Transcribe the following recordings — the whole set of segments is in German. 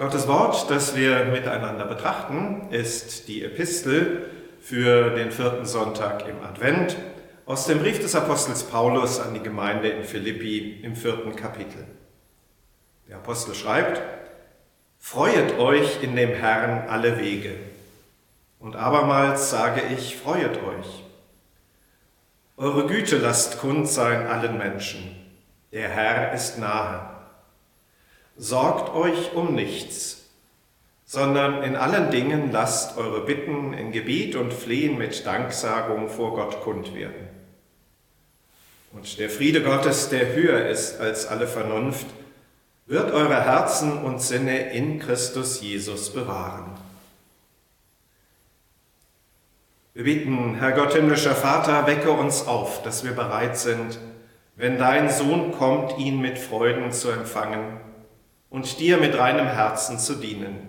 Gottes Wort, das wir miteinander betrachten, ist die Epistel für den vierten Sonntag im Advent aus dem Brief des Apostels Paulus an die Gemeinde in Philippi im vierten Kapitel. Der Apostel schreibt, Freuet euch in dem Herrn alle Wege. Und abermals sage ich, freuet euch. Eure Güte lasst kund sein allen Menschen. Der Herr ist nahe. Sorgt euch um nichts, sondern in allen Dingen lasst eure Bitten in Gebet und Flehen mit Danksagung vor Gott kund werden. Und der Friede Gottes, der höher ist als alle Vernunft, wird eure Herzen und Sinne in Christus Jesus bewahren. Wir beten, Herr Gott himmlischer Vater, wecke uns auf, dass wir bereit sind, wenn dein Sohn kommt, ihn mit Freuden zu empfangen und dir mit reinem Herzen zu dienen.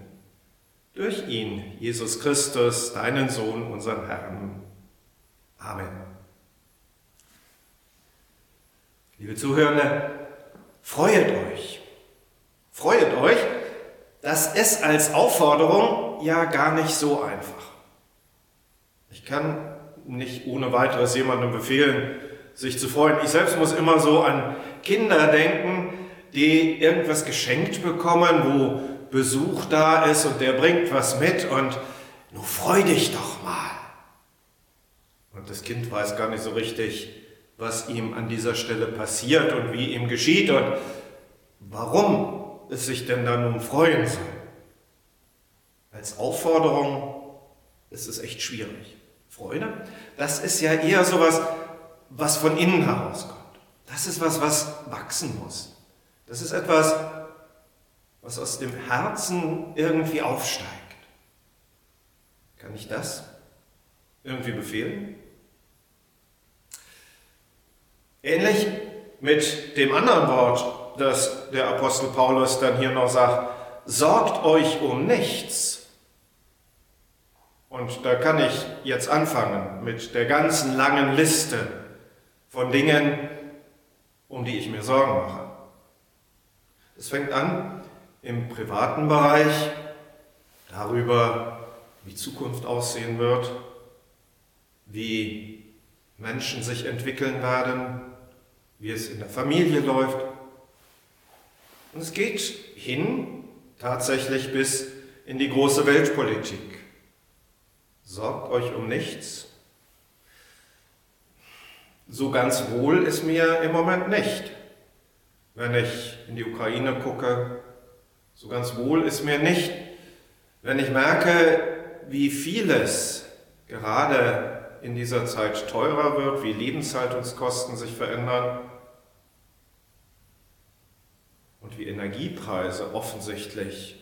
Durch ihn, Jesus Christus, deinen Sohn, unseren Herrn. Amen. Liebe Zuhörende, freuet euch. Freuet euch, das ist als Aufforderung ja gar nicht so einfach. Ich kann nicht ohne weiteres jemandem befehlen, sich zu freuen. Ich selbst muss immer so an Kinder denken, die irgendwas geschenkt bekommen, wo Besuch da ist und der bringt was mit und nur freu dich doch mal. Und das Kind weiß gar nicht so richtig, was ihm an dieser Stelle passiert und wie ihm geschieht und warum es sich denn da nun freuen soll. Als Aufforderung ist es echt schwierig. Freude, das ist ja eher sowas, was von innen herauskommt. Das ist was, was wachsen muss. Das ist etwas, was aus dem Herzen irgendwie aufsteigt. Kann ich das irgendwie befehlen? Ähnlich mit dem anderen Wort, das der Apostel Paulus dann hier noch sagt, sorgt euch um nichts. Und da kann ich jetzt anfangen mit der ganzen langen Liste von Dingen, um die ich mir Sorgen mache. Es fängt an im privaten Bereich, darüber, wie Zukunft aussehen wird, wie Menschen sich entwickeln werden, wie es in der Familie läuft. Und es geht hin tatsächlich bis in die große Weltpolitik. Sorgt euch um nichts. So ganz wohl ist mir im Moment nicht wenn ich in die Ukraine gucke. So ganz wohl ist mir nicht, wenn ich merke, wie vieles gerade in dieser Zeit teurer wird, wie Lebenshaltungskosten sich verändern und wie Energiepreise offensichtlich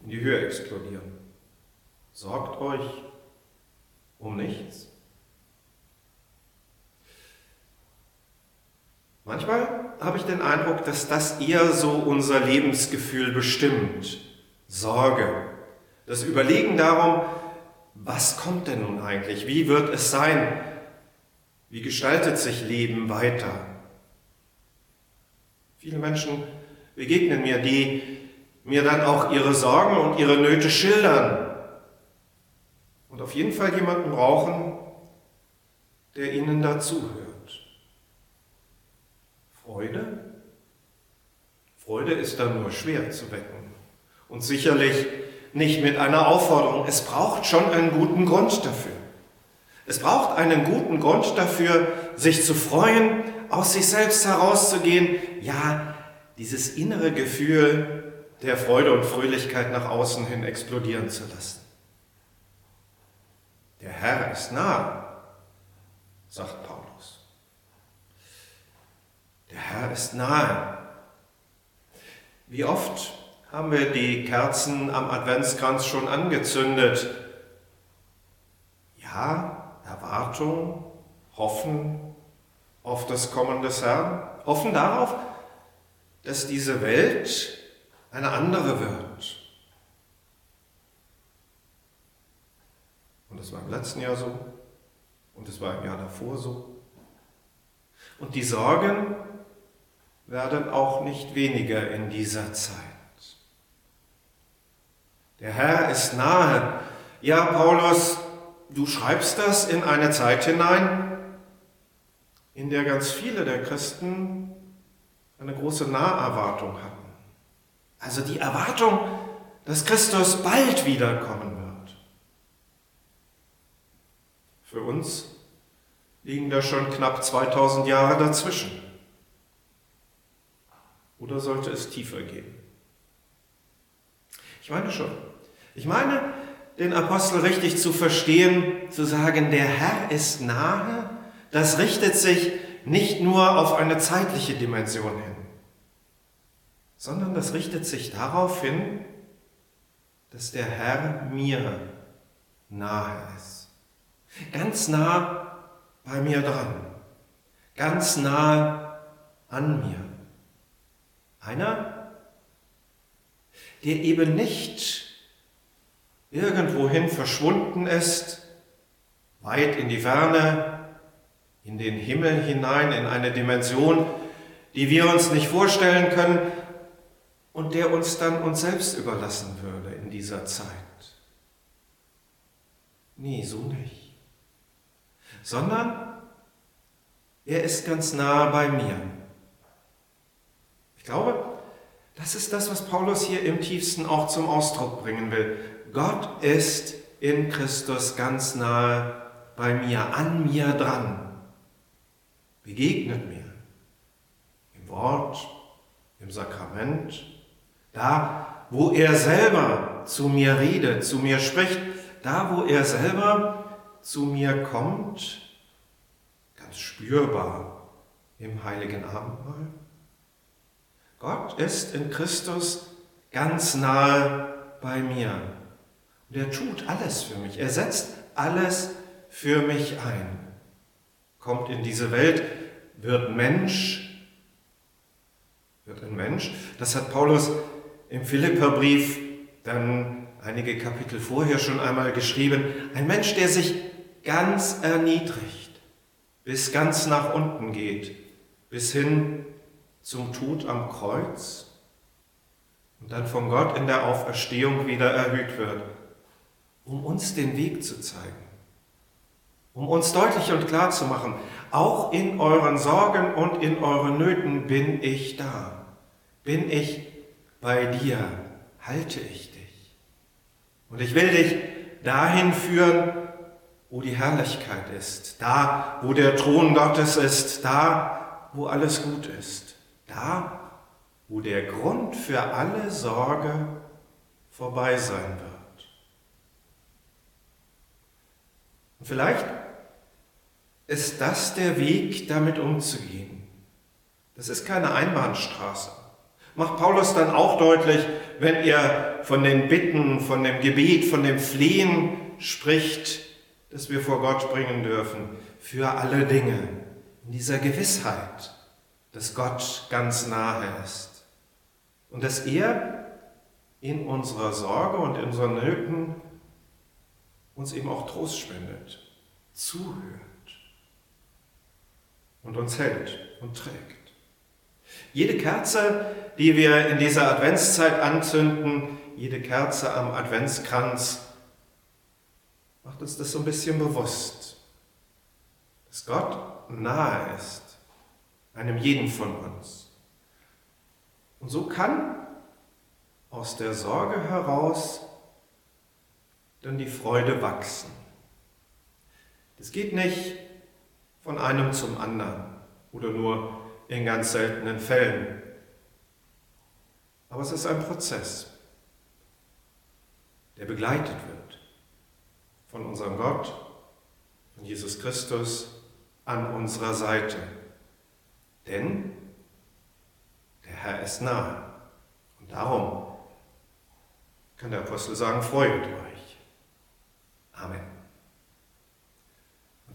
in die Höhe explodieren. Sorgt euch um nichts. Manchmal habe ich den Eindruck, dass das eher so unser Lebensgefühl bestimmt. Sorge. Das Überlegen darum, was kommt denn nun eigentlich? Wie wird es sein? Wie gestaltet sich Leben weiter? Viele Menschen begegnen mir, die mir dann auch ihre Sorgen und ihre Nöte schildern. Und auf jeden Fall jemanden brauchen, der ihnen dazuhört. Freude? Freude ist dann nur schwer zu wecken. Und sicherlich nicht mit einer Aufforderung. Es braucht schon einen guten Grund dafür. Es braucht einen guten Grund dafür, sich zu freuen, aus sich selbst herauszugehen, ja, dieses innere Gefühl der Freude und Fröhlichkeit nach außen hin explodieren zu lassen. Der Herr ist nahe, sagt Paulus. Der Herr ist nahe. Wie oft haben wir die Kerzen am Adventskranz schon angezündet Ja, Erwartung, Hoffen auf das Kommen des Herrn, hoffen darauf, dass diese Welt eine andere wird. Und das war im letzten Jahr so und es war im Jahr davor so. Und die Sorgen werden auch nicht weniger in dieser Zeit. Der Herr ist nahe. Ja, Paulus, du schreibst das in eine Zeit hinein, in der ganz viele der Christen eine große Naherwartung hatten. Also die Erwartung, dass Christus bald wiederkommen wird. Für uns liegen da schon knapp 2000 Jahre dazwischen. Oder sollte es tiefer gehen? Ich meine schon. Ich meine, den Apostel richtig zu verstehen, zu sagen, der Herr ist nahe, das richtet sich nicht nur auf eine zeitliche Dimension hin, sondern das richtet sich darauf hin, dass der Herr mir nahe ist. Ganz nah bei mir dran, ganz nah an mir. Einer, der eben nicht irgendwohin verschwunden ist, weit in die Ferne, in den Himmel hinein, in eine Dimension, die wir uns nicht vorstellen können und der uns dann uns selbst überlassen würde in dieser Zeit. Nee, so nicht. Sondern er ist ganz nah bei mir. Ich glaube, das ist das, was Paulus hier im tiefsten auch zum Ausdruck bringen will. Gott ist in Christus ganz nahe bei mir, an mir dran, begegnet mir im Wort, im Sakrament, da, wo er selber zu mir redet, zu mir spricht, da, wo er selber zu mir kommt, ganz spürbar im heiligen Abendmahl. Gott ist in Christus ganz nahe bei mir. Und er tut alles für mich. Er setzt alles für mich ein. Kommt in diese Welt, wird Mensch, wird ein Mensch. Das hat Paulus im Philipperbrief dann einige Kapitel vorher schon einmal geschrieben. Ein Mensch, der sich ganz erniedrigt, bis ganz nach unten geht, bis hin zum Tod am Kreuz und dann von Gott in der Auferstehung wieder erhöht wird, um uns den Weg zu zeigen, um uns deutlich und klar zu machen, auch in euren Sorgen und in euren Nöten bin ich da, bin ich bei dir, halte ich dich. Und ich will dich dahin führen, wo die Herrlichkeit ist, da, wo der Thron Gottes ist, da, wo alles gut ist da, wo der Grund für alle Sorge vorbei sein wird. Und vielleicht ist das der Weg, damit umzugehen. Das ist keine Einbahnstraße. Macht Paulus dann auch deutlich, wenn er von den Bitten, von dem Gebet, von dem Flehen spricht, das wir vor Gott bringen dürfen, für alle Dinge, in dieser Gewissheit, dass Gott ganz nahe ist und dass er in unserer Sorge und in unseren Nöten uns eben auch Trost spendet, zuhört und uns hält und trägt. Jede Kerze, die wir in dieser Adventszeit anzünden, jede Kerze am Adventskranz, macht uns das so ein bisschen bewusst, dass Gott nahe ist einem jeden von uns. Und so kann aus der Sorge heraus dann die Freude wachsen. Das geht nicht von einem zum anderen oder nur in ganz seltenen Fällen. Aber es ist ein Prozess, der begleitet wird von unserem Gott, von Jesus Christus an unserer Seite. Denn der Herr ist nahe. Und darum kann der Apostel sagen, freut euch. Amen.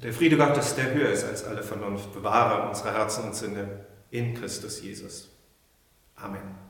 Der Friede Gottes, der höher ist als alle Vernunft, bewahre unsere Herzen und Sinne in Christus Jesus. Amen.